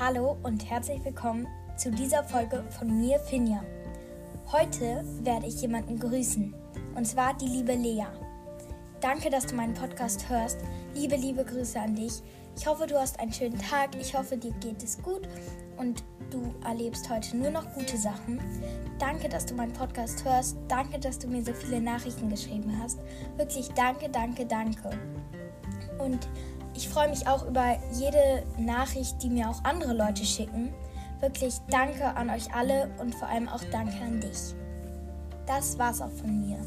Hallo und herzlich willkommen zu dieser Folge von mir, Finja. Heute werde ich jemanden grüßen, und zwar die liebe Lea. Danke, dass du meinen Podcast hörst. Liebe, liebe Grüße an dich. Ich hoffe, du hast einen schönen Tag. Ich hoffe, dir geht es gut und du erlebst heute nur noch gute Sachen. Danke, dass du meinen Podcast hörst. Danke, dass du mir so viele Nachrichten geschrieben hast. Wirklich danke, danke, danke. Und ich freue mich auch über jede Nachricht, die mir auch andere Leute schicken. Wirklich danke an euch alle und vor allem auch danke an dich. Das war's auch von mir.